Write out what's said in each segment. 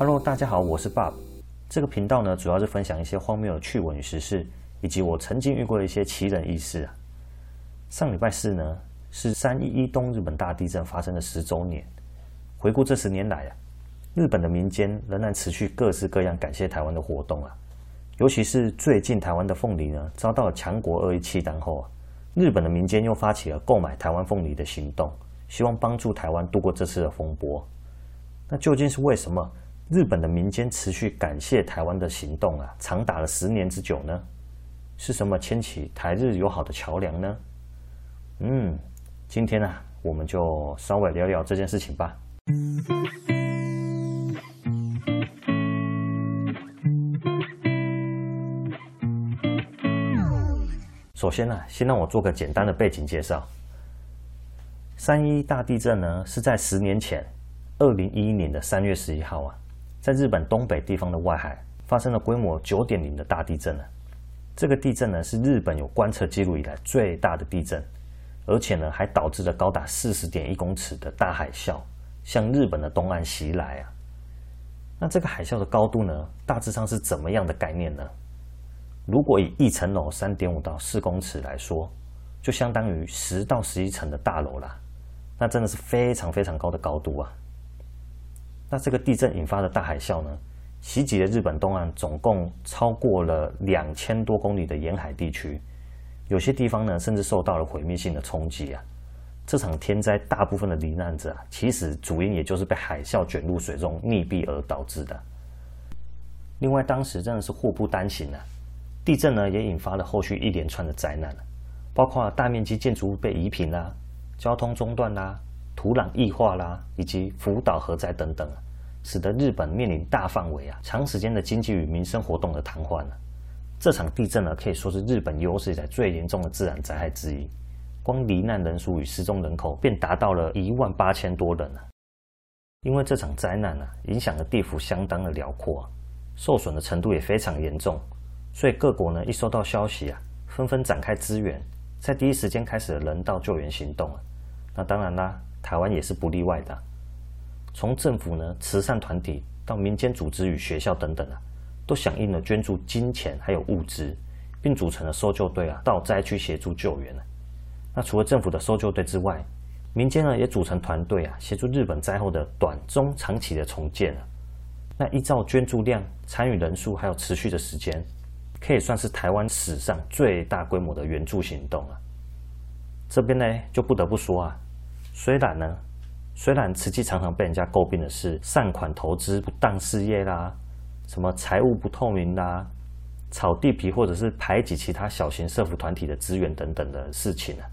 Hello，大家好，我是 Bob。这个频道呢，主要是分享一些荒谬的趣闻与时事，以及我曾经遇过的一些奇人异事啊。上礼拜四呢，是三一一东日本大地震发生的十周年。回顾这十年来啊，日本的民间仍然持续各式各样感谢台湾的活动啊。尤其是最近台湾的凤梨呢，遭到了强国恶意弃单后啊，日本的民间又发起了购买台湾凤梨的行动，希望帮助台湾度过这次的风波。那究竟是为什么？日本的民间持续感谢台湾的行动啊，长达了十年之久呢？是什么牵起台日友好的桥梁呢？嗯，今天呢、啊，我们就稍微聊聊这件事情吧。首先呢、啊，先让我做个简单的背景介绍。三一大地震呢，是在十年前，二零一一年的三月十一号啊。在日本东北地方的外海发生了规模九点零的大地震呢。这个地震呢，是日本有观测记录以来最大的地震，而且呢还导致了高达四十点一公尺的大海啸向日本的东岸袭来啊。那这个海啸的高度呢，大致上是怎么样的概念呢？如果以一层楼三点五到四公尺来说，就相当于十到十一层的大楼啦。那真的是非常非常高的高度啊。那这个地震引发的大海啸呢，袭击了日本东岸，总共超过了两千多公里的沿海地区，有些地方呢，甚至受到了毁灭性的冲击啊。这场天灾大部分的罹难者啊，其实主因也就是被海啸卷入水中溺毙而导致的。另外，当时真的是祸不单行啊，地震呢也引发了后续一连串的灾难，包括大面积建筑物被夷平啦，交通中断啦。土壤异化啦，以及福岛核灾等等，使得日本面临大范围啊、长时间的经济与民生活动的瘫痪。这场地震呢，可以说是日本有史以来最严重的自然灾害之一。光罹难人数与失踪人口便达到了一万八千多人。因为这场灾难啊，影响的地幅相当的辽阔，受损的程度也非常严重，所以各国呢一收到消息啊，纷纷展开支援，在第一时间开始了人道救援行动。那当然啦。台湾也是不例外的，从政府呢、慈善团体到民间组织与学校等等啊，都响应了捐助金钱还有物资，并组成了搜救队啊，到灾区协助救援。那除了政府的搜救队之外，民间呢也组成团队啊，协助日本灾后的短、中、长期的重建啊。那依照捐助量、参与人数还有持续的时间，可以算是台湾史上最大规模的援助行动了。这边呢就不得不说啊。虽然呢，虽然慈济常常被人家诟病的是善款投资不当事业啦，什么财务不透明啦，炒地皮或者是排挤其他小型社福团体的资源等等的事情啊，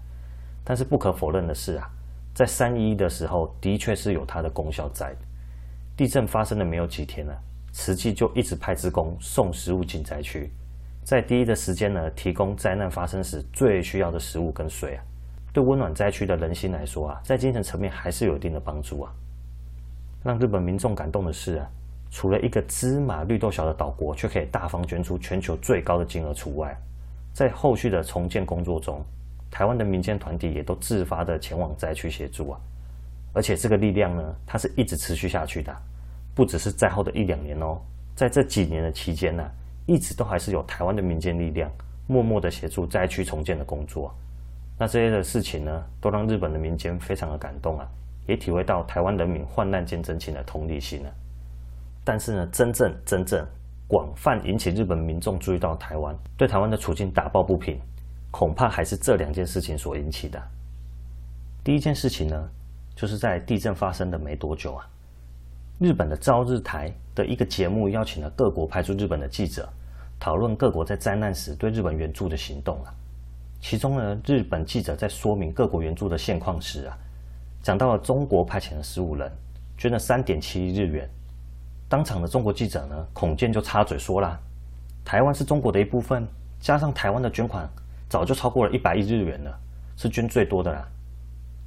但是不可否认的是啊，在三一的时候，的确是有它的功效在。地震发生的没有几天呢，慈济就一直派职工送食物进灾区，在第一的时间呢，提供灾难发生时最需要的食物跟水啊。对温暖灾区的人心来说啊，在精神层面还是有一定的帮助啊。让日本民众感动的是啊，除了一个芝麻绿豆小的岛国，却可以大方捐出全球最高的金额除外，在后续的重建工作中，台湾的民间团体也都自发的前往灾区协助啊。而且这个力量呢，它是一直持续下去的，不只是灾后的一两年哦，在这几年的期间呢，一直都还是有台湾的民间力量默默的协助灾区重建的工作。那这些的事情呢，都让日本的民间非常的感动啊，也体会到台湾人民患难见真情的同理心啊。但是呢，真正真正广泛引起日本民众注意到台湾，对台湾的处境打抱不平，恐怕还是这两件事情所引起的。第一件事情呢，就是在地震发生的没多久啊，日本的朝日台的一个节目邀请了各国派驻日本的记者，讨论各国在灾难时对日本援助的行动啊。其中呢，日本记者在说明各国援助的现况时啊，讲到了中国派遣了十五人，捐了三点七亿日元。当场的中国记者呢，孔健就插嘴说啦：“台湾是中国的一部分，加上台湾的捐款，早就超过了一百亿日元了，是捐最多的啦。”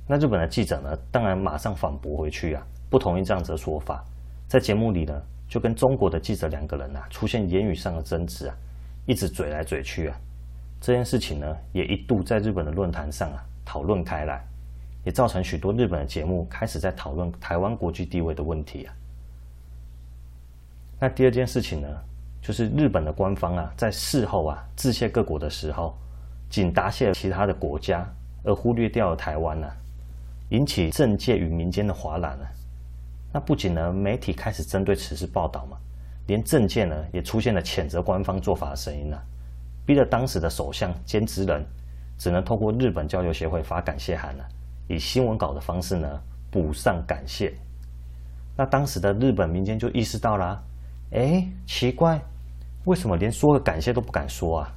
那日本的记者呢，当然马上反驳回去啊，不同意这样子的说法。在节目里呢，就跟中国的记者两个人啊，出现言语上的争执啊，一直嘴来嘴去啊。这件事情呢，也一度在日本的论坛上啊讨论开来，也造成许多日本的节目开始在讨论台湾国际地位的问题啊。那第二件事情呢，就是日本的官方啊，在事后啊致谢各国的时候，仅答谢了其他的国家，而忽略掉了台湾呢、啊，引起政界与民间的哗然呢。那不仅呢，媒体开始针对此事报道嘛，连政界呢也出现了谴责官方做法的声音啊，逼得当时的首相菅直人只能透过日本交流协会发感谢函了、以新闻稿的方式呢补上感谢。那当时的日本民间就意识到了、啊。哎，奇怪，为什么连说个感谢都不敢说啊？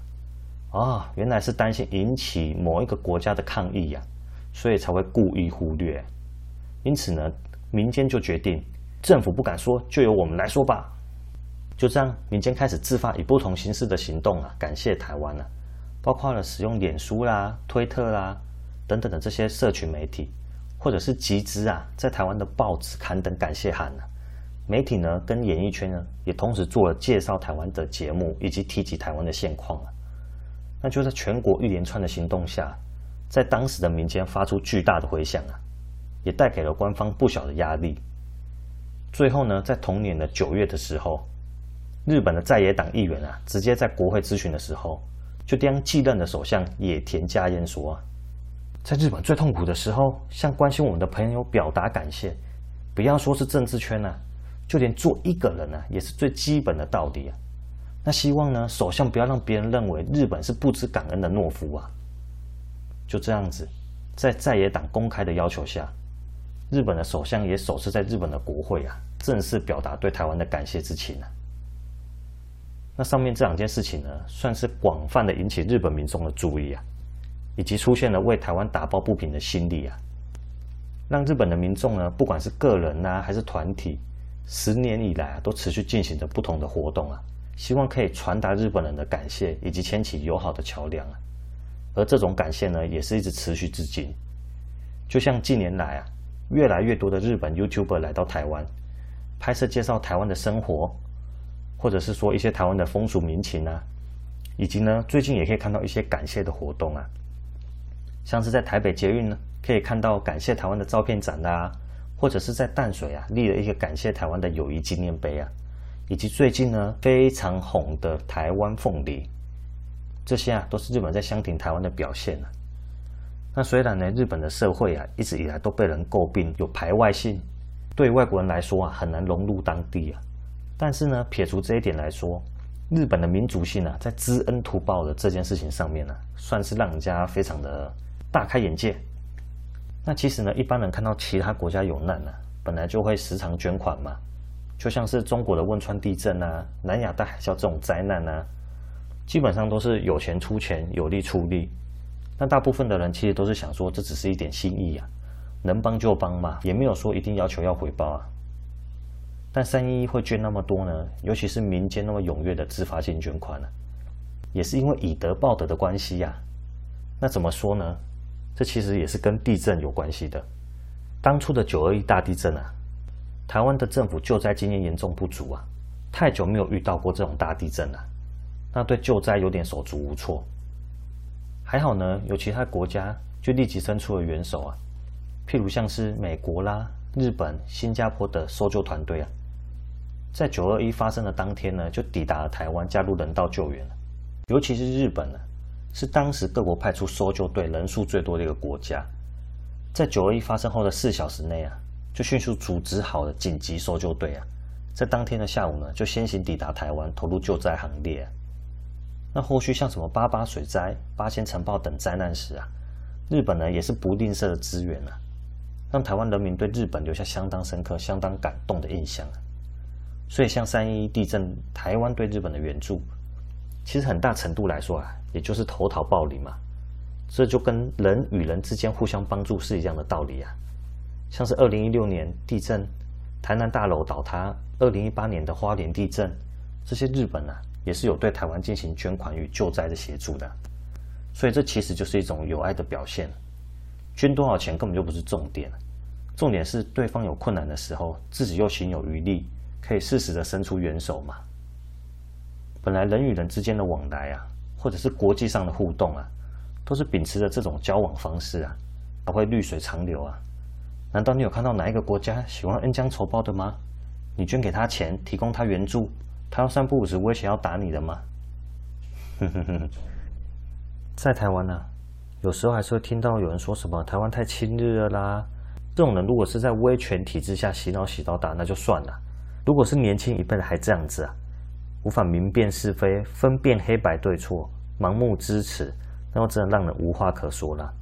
啊、原来是担心引起某一个国家的抗议呀、啊，所以才会故意忽略。因此呢，民间就决定，政府不敢说，就由我们来说吧。就这样，民间开始自发以不同形式的行动啊，感谢台湾了、啊，包括了使用脸书啦、推特啦等等的这些社群媒体，或者是集资啊，在台湾的报纸刊登感谢函呢、啊。媒体呢，跟演艺圈呢，也同时做了介绍台湾的节目，以及提及台湾的现况啊。那就在全国一连串的行动下，在当时的民间发出巨大的回响啊，也带给了官方不小的压力。最后呢，在同年的九月的时候，日本的在野党议员啊，直接在国会咨询的时候，就将继任的首相野田佳彦说啊，在日本最痛苦的时候，向关心我们的朋友表达感谢，不要说是政治圈啊。就连做一个人呢、啊，也是最基本的道理啊。那希望呢，首相不要让别人认为日本是不知感恩的懦夫啊。就这样子，在在野党公开的要求下，日本的首相也首次在日本的国会啊，正式表达对台湾的感谢之情啊。那上面这两件事情呢，算是广泛的引起日本民众的注意啊，以及出现了为台湾打抱不平的心理啊，让日本的民众呢，不管是个人呐、啊，还是团体。十年以来啊，都持续进行着不同的活动啊，希望可以传达日本人的感谢，以及牵起友好的桥梁啊。而这种感谢呢，也是一直持续至今。就像近年来啊，越来越多的日本 YouTuber 来到台湾，拍摄介绍台湾的生活，或者是说一些台湾的风俗民情啊，以及呢，最近也可以看到一些感谢的活动啊，像是在台北捷运呢，可以看到感谢台湾的照片展、啊。或者是在淡水啊立了一个感谢台湾的友谊纪念碑啊，以及最近呢非常红的台湾凤梨，这些啊都是日本在相挺台湾的表现啊。那虽然呢日本的社会啊一直以来都被人诟病有排外性，对外国人来说啊很难融入当地啊，但是呢撇除这一点来说，日本的民族性啊在知恩图报的这件事情上面呢，算是让人家非常的大开眼界。那其实呢，一般人看到其他国家有难呢、啊，本来就会时常捐款嘛，就像是中国的汶川地震啊、南亚大海啸这种灾难啊，基本上都是有钱出钱，有力出力。那大部分的人其实都是想说，这只是一点心意啊，能帮就帮嘛，也没有说一定要求要回报啊。但三一一会捐那么多呢，尤其是民间那么踊跃的自发性捐款呢、啊，也是因为以德报德的关系呀、啊。那怎么说呢？这其实也是跟地震有关系的。当初的九二一大地震啊，台湾的政府救灾经验严重不足啊，太久没有遇到过这种大地震了，那对救灾有点手足无措。还好呢，有其他国家就立即伸出了援手啊，譬如像是美国啦、日本、新加坡的搜救团队啊，在九二一发生的当天呢，就抵达了台湾，加入人道救援。尤其是日本呢。是当时各国派出搜救队人数最多的一个国家，在九二一发生后的四小时内啊，就迅速组织好了紧急搜救队啊，在当天的下午呢，就先行抵达台湾，投入救灾行列啊。那后续像什么八八水灾、八仙尘爆等灾难时啊，日本呢也是不吝啬的资源啊，让台湾人民对日本留下相当深刻、相当感动的印象啊。所以像三一地震，台湾对日本的援助，其实很大程度来说啊。也就是投桃报李嘛，这就跟人与人之间互相帮助是一样的道理啊。像是二零一六年地震，台南大楼倒塌；二零一八年的花莲地震，这些日本啊也是有对台湾进行捐款与救灾的协助的。所以这其实就是一种友爱的表现。捐多少钱根本就不是重点，重点是对方有困难的时候，自己又行有余力，可以适时的伸出援手嘛。本来人与人之间的往来啊。或者是国际上的互动啊，都是秉持着这种交往方式啊，才会绿水长流啊。难道你有看到哪一个国家喜欢恩将仇报的吗？你捐给他钱，提供他援助，他要三不五时威胁要打你的吗？哼哼哼，在台湾呢、啊，有时候还是会听到有人说什么台湾太亲日了啦。这种人如果是在威权体制下洗脑洗到大，那就算了。如果是年轻一辈的还这样子啊，无法明辨是非，分辨黑白对错，盲目支持，那真的让人无话可说了。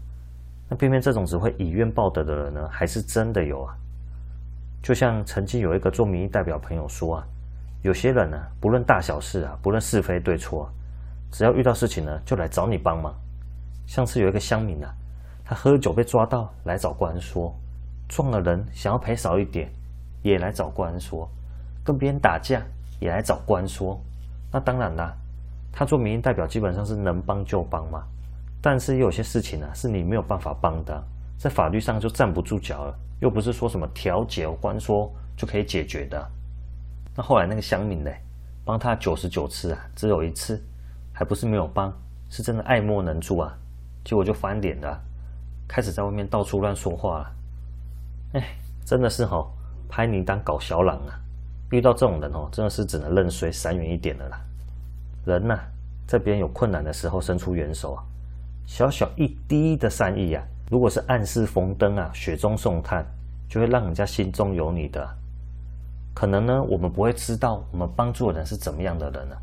那偏偏这种只会以怨报德的人呢，还是真的有啊。就像曾经有一个做民意代表朋友说啊，有些人呢，不论大小事啊，不论是非对错。只要遇到事情呢，就来找你帮忙。上次有一个乡民啊，他喝酒被抓到，来找官说，撞了人想要赔少一点，也来找官说，跟别人打架也来找官说。那当然啦，他做民意代表基本上是能帮就帮嘛。但是有些事情呢，是你没有办法帮的，在法律上就站不住脚了，又不是说什么调解官说就可以解决的。那后来那个乡民呢，帮他九十九次啊，只有一次。还不是没有帮，是真的爱莫能助啊！结果就翻脸了，开始在外面到处乱说话了。哎，真的是哈、哦，拍你当搞小郎啊！遇到这种人哦，真的是只能认衰，闪远一点了啦。人呐、啊，在别人有困难的时候伸出援手啊，小小一滴的善意啊，如果是暗室逢灯啊，雪中送炭，就会让人家心中有你的。可能呢，我们不会知道我们帮助的人是怎么样的人呢、啊？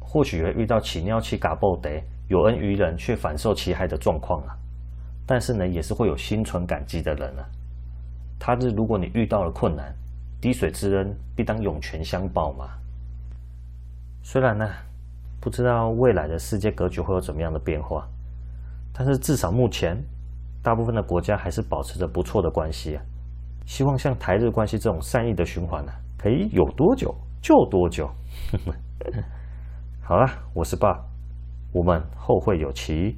或许会遇到起尿气、嘎爆得有恩于人却反受其害的状况啊，但是呢，也是会有心存感激的人啊。他日如果你遇到了困难，滴水之恩必当涌泉相报嘛。虽然呢，不知道未来的世界格局会有怎么样的变化，但是至少目前，大部分的国家还是保持着不错的关系啊。希望像台日关系这种善意的循环呢，可以有多久就多久。好了，我是爸，我们后会有期。